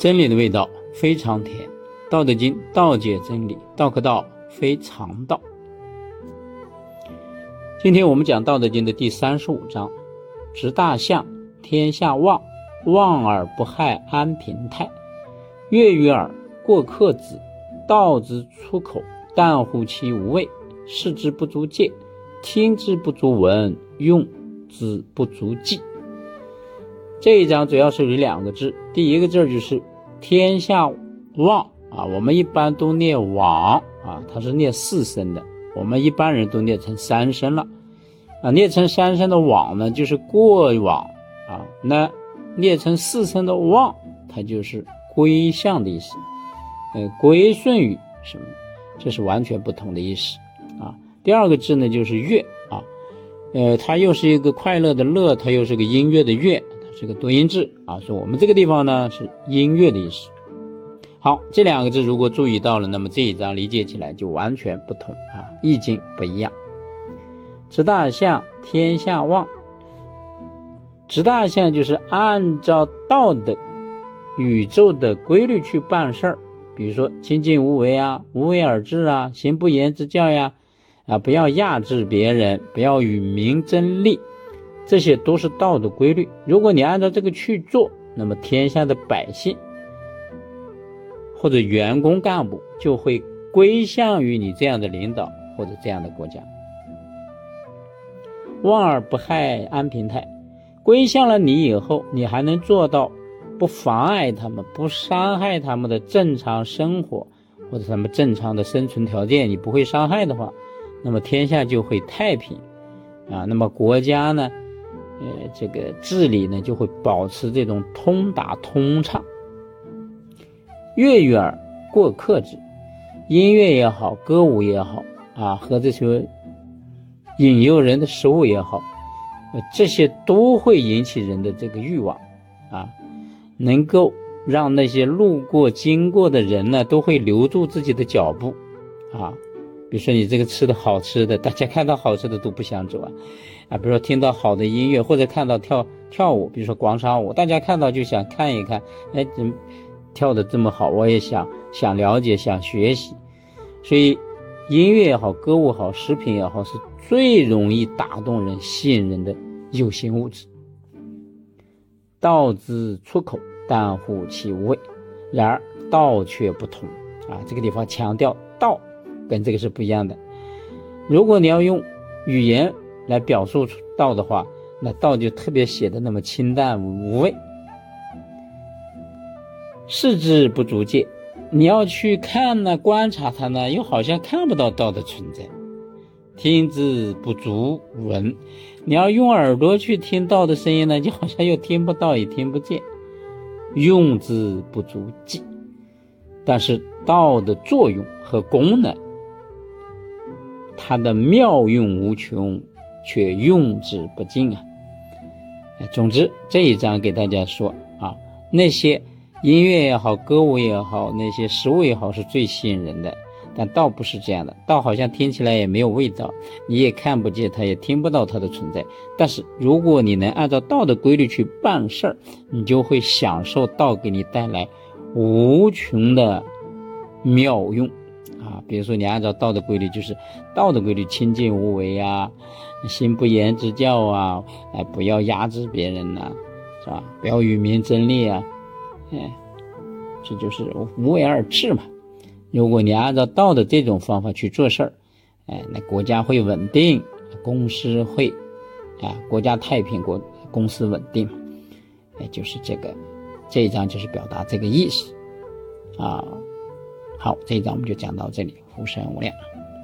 真理的味道非常甜，《道德经》道解真理，道可道非常道。今天我们讲《道德经》的第三十五章：执大象，天下望；望而不害，安平泰。悦于耳，过客止。道之出口，淡乎其无味；视之不足见，听之不足闻，用之不足记。这一章主要是有两个字，第一个字就是“天下望”啊，我们一般都念“往”啊，它是念四声的，我们一般人都念成三声了啊。念成三声的“往”呢，就是过往啊；那念成四声的“望”，它就是归向的意思。呃，归顺于什么？这是完全不同的意思啊。第二个字呢，就是乐啊，呃，它又是一个快乐的乐，它又是个音乐的乐，是个多音字啊。所以我们这个地方呢是音乐的意思。好，这两个字如果注意到了，那么这一章理解起来就完全不同啊，意境不一样。执大象，天下望。执大象就是按照道的宇宙的规律去办事儿。比如说清净无为啊，无为而治啊，行不言之教呀，啊，不要压制别人，不要与民争利，这些都是道的规律。如果你按照这个去做，那么天下的百姓或者员工干部就会归向于你这样的领导或者这样的国家。望而不害，安平泰。归向了你以后，你还能做到。不妨碍他们，不伤害他们的正常生活或者他们正常的生存条件，你不会伤害的话，那么天下就会太平，啊，那么国家呢，呃，这个治理呢就会保持这种通达通畅。悦于耳，过客之，音乐也好，歌舞也好，啊，和这些引诱人的食物也好，这些都会引起人的这个欲望，啊。能够让那些路过经过的人呢，都会留住自己的脚步，啊，比如说你这个吃的好吃的，大家看到好吃的都不想走啊，啊，比如说听到好的音乐或者看到跳跳舞，比如说广场舞，大家看到就想看一看，哎，怎么跳的这么好，我也想想了解，想学习，所以音乐也好，歌舞也好，食品也好，是最容易打动人、吸引人的有形物质。道之出口。但乎其无味，然而道却不同啊！这个地方强调道跟这个是不一样的。如果你要用语言来表述道的话，那道就特别写的那么清淡无味。视之不足见，你要去看呢，观察它呢，又好像看不到道的存在。听之不足闻，你要用耳朵去听道的声音呢，就好像又听不到，也听不见。用之不足记，但是道的作用和功能，它的妙用无穷，却用之不尽啊！总之这一章给大家说啊，那些音乐也好，歌舞也好，那些食物也好，是最吸引人的。但道不是这样的，道好像听起来也没有味道，你也看不见它，也听不到它的存在。但是如果你能按照道的规律去办事儿，你就会享受道给你带来无穷的妙用啊！比如说，你按照道的规律，就是道的规律，清净无为啊，心不言之教啊，哎，不要压制别人呐，是吧？不要与民争利啊，哎，这就是无为而治嘛。如果你按照道的这种方法去做事儿，哎，那国家会稳定，公司会，啊，国家太平，国公司稳定，哎，就是这个，这一章就是表达这个意思，啊，好，这一章我们就讲到这里，福生无量。